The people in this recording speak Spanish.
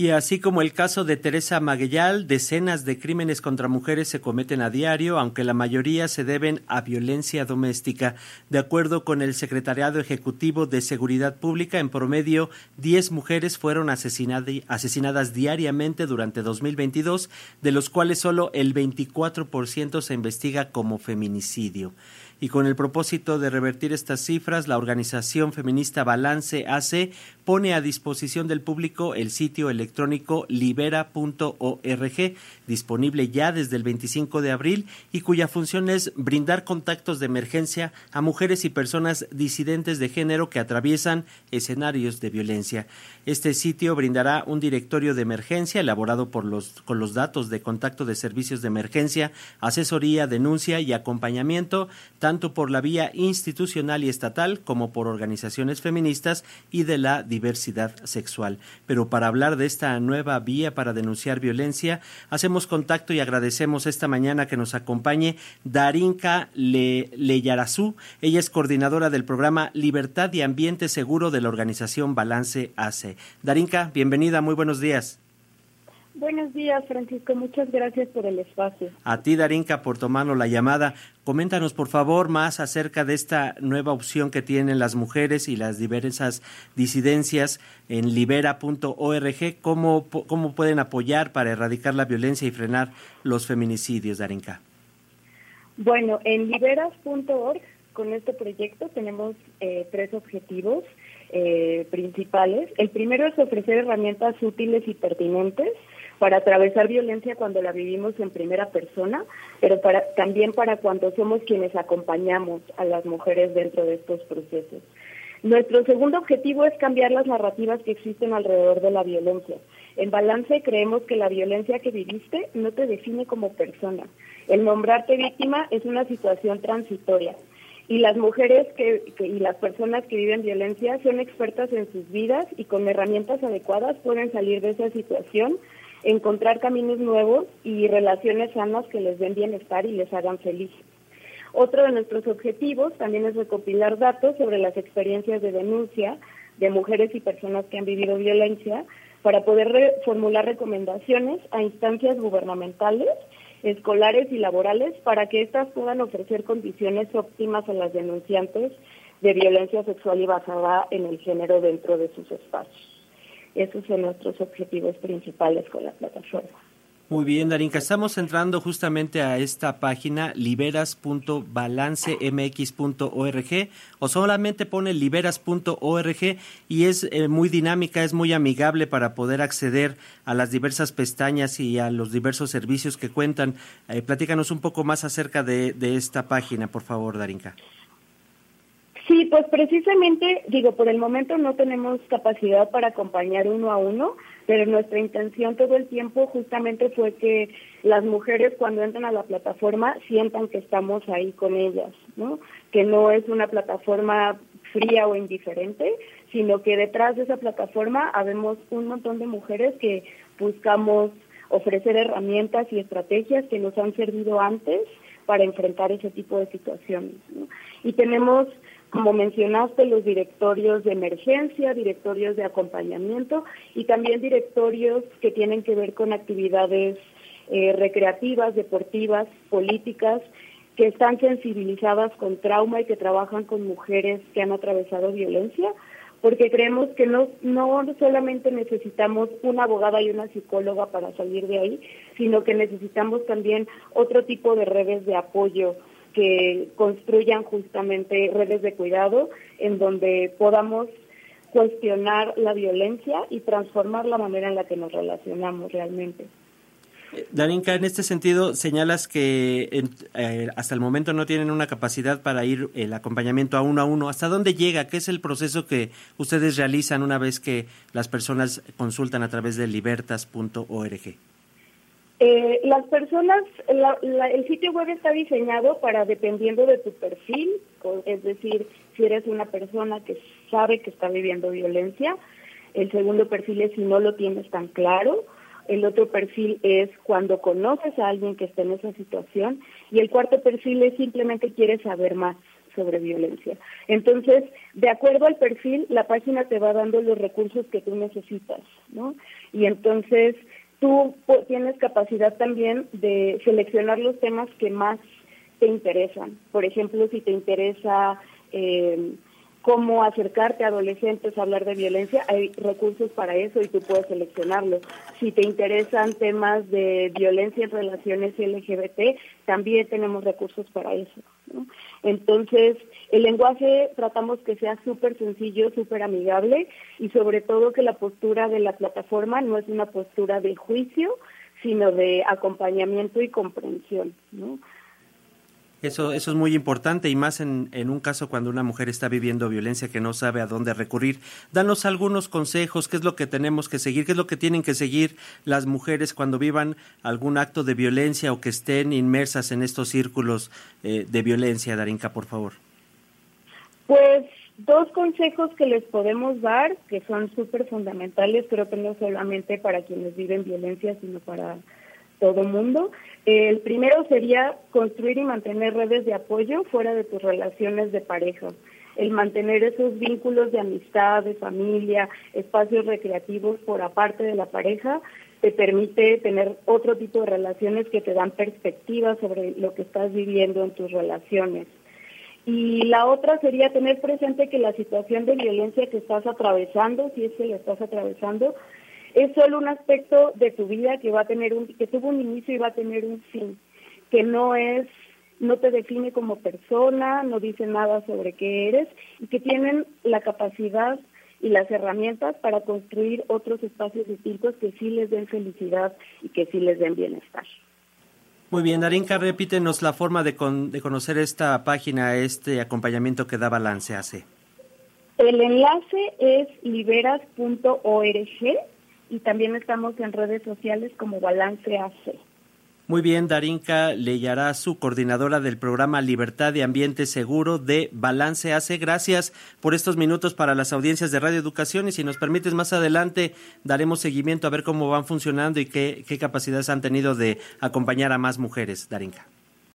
Y así como el caso de Teresa Maguellal, decenas de crímenes contra mujeres se cometen a diario, aunque la mayoría se deben a violencia doméstica. De acuerdo con el Secretariado Ejecutivo de Seguridad Pública, en promedio 10 mujeres fueron asesinadas diariamente durante 2022, de los cuales solo el 24% se investiga como feminicidio y con el propósito de revertir estas cifras, la organización feminista Balance AC pone a disposición del público el sitio electrónico libera.org, disponible ya desde el 25 de abril y cuya función es brindar contactos de emergencia a mujeres y personas disidentes de género que atraviesan escenarios de violencia. Este sitio brindará un directorio de emergencia elaborado por los, con los datos de contacto de servicios de emergencia, asesoría, denuncia y acompañamiento, por la vía institucional y estatal como por organizaciones feministas y de la diversidad sexual. Pero para hablar de esta nueva vía para denunciar violencia, hacemos contacto y agradecemos esta mañana que nos acompañe Darinka Le Leyarazú. Ella es coordinadora del programa Libertad y Ambiente Seguro de la organización Balance ACE. Darinka, bienvenida, muy buenos días. Buenos días, Francisco. Muchas gracias por el espacio. A ti, Darinka, por tomarnos la llamada. Coméntanos, por favor, más acerca de esta nueva opción que tienen las mujeres y las diversas disidencias en libera.org. ¿Cómo, ¿Cómo pueden apoyar para erradicar la violencia y frenar los feminicidios, Darinka? Bueno, en liberas.org, con este proyecto, tenemos eh, tres objetivos eh, principales. El primero es ofrecer herramientas útiles y pertinentes para atravesar violencia cuando la vivimos en primera persona, pero para, también para cuando somos quienes acompañamos a las mujeres dentro de estos procesos. Nuestro segundo objetivo es cambiar las narrativas que existen alrededor de la violencia. En balance creemos que la violencia que viviste no te define como persona. El nombrarte víctima es una situación transitoria y las mujeres que, y las personas que viven violencia son expertas en sus vidas y con herramientas adecuadas pueden salir de esa situación encontrar caminos nuevos y relaciones sanas que les den bienestar y les hagan felices. Otro de nuestros objetivos también es recopilar datos sobre las experiencias de denuncia de mujeres y personas que han vivido violencia para poder formular recomendaciones a instancias gubernamentales, escolares y laborales para que éstas puedan ofrecer condiciones óptimas a las denunciantes de violencia sexual y basada en el género dentro de sus espacios. Esos son nuestros objetivos principales con la plataforma. Muy bien, Darinka. Estamos entrando justamente a esta página liberas.balancemx.org o solamente pone liberas.org y es eh, muy dinámica, es muy amigable para poder acceder a las diversas pestañas y a los diversos servicios que cuentan. Eh, platícanos un poco más acerca de, de esta página, por favor, Darinka. Pues precisamente, digo, por el momento no tenemos capacidad para acompañar uno a uno, pero nuestra intención todo el tiempo justamente fue que las mujeres cuando entran a la plataforma sientan que estamos ahí con ellas, ¿no? Que no es una plataforma fría o indiferente, sino que detrás de esa plataforma habemos un montón de mujeres que buscamos ofrecer herramientas y estrategias que nos han servido antes para enfrentar ese tipo de situaciones. ¿no? Y tenemos como mencionaste, los directorios de emergencia, directorios de acompañamiento y también directorios que tienen que ver con actividades eh, recreativas, deportivas, políticas, que están sensibilizadas con trauma y que trabajan con mujeres que han atravesado violencia, porque creemos que no, no solamente necesitamos una abogada y una psicóloga para salir de ahí, sino que necesitamos también otro tipo de redes de apoyo que construyan justamente redes de cuidado en donde podamos cuestionar la violencia y transformar la manera en la que nos relacionamos realmente. Darinka, en este sentido, señalas que eh, hasta el momento no tienen una capacidad para ir el acompañamiento a uno a uno. ¿Hasta dónde llega? ¿Qué es el proceso que ustedes realizan una vez que las personas consultan a través de libertas.org? Eh, las personas, el sitio web está diseñado para, dependiendo de tu perfil, es decir, si eres una persona que sabe que está viviendo violencia, el segundo perfil es si no lo tienes tan claro, el otro perfil es cuando conoces a alguien que está en esa situación y el cuarto perfil es simplemente quieres saber más sobre violencia. Entonces, de acuerdo al perfil, la página te va dando los recursos que tú necesitas ¿no? Y entonces tú tienes capacidad también de seleccionar los temas que más te interesan. Por ejemplo, si te interesa eh, cómo acercarte a adolescentes a hablar de violencia, hay recursos para eso y tú puedes seleccionarlo. Si te interesan temas de violencia en relaciones LGBT, también tenemos recursos para eso. Entonces, el lenguaje tratamos que sea súper sencillo, súper amigable y sobre todo que la postura de la plataforma no es una postura de juicio, sino de acompañamiento y comprensión. Eso, eso es muy importante y más en, en, un caso cuando una mujer está viviendo violencia que no sabe a dónde recurrir. Danos algunos consejos, qué es lo que tenemos que seguir, qué es lo que tienen que seguir las mujeres cuando vivan algún acto de violencia o que estén inmersas en estos círculos eh, de violencia. Darinka, por favor. Pues dos consejos que les podemos dar, que son súper fundamentales, creo que no solamente para quienes viven violencia, sino para todo mundo. El primero sería construir y mantener redes de apoyo fuera de tus relaciones de pareja. El mantener esos vínculos de amistad, de familia, espacios recreativos por aparte de la pareja, te permite tener otro tipo de relaciones que te dan perspectiva sobre lo que estás viviendo en tus relaciones. Y la otra sería tener presente que la situación de violencia que estás atravesando, si es que la estás atravesando, es solo un aspecto de tu vida que va a tener un, que tuvo un inicio y va a tener un fin, que no es, no te define como persona, no dice nada sobre qué eres y que tienen la capacidad y las herramientas para construir otros espacios distintos que sí les den felicidad y que sí les den bienestar. Muy bien, Darinka, repítenos la forma de, de conocer esta página, este acompañamiento que da Balance hace. El enlace es liberas.org y también estamos en redes sociales como Balance AC. Muy bien, Darinka su coordinadora del programa Libertad de Ambiente Seguro de Balance AC. Gracias por estos minutos para las audiencias de Radio Educación y si nos permites más adelante daremos seguimiento a ver cómo van funcionando y qué, qué capacidades han tenido de acompañar a más mujeres, Darinka.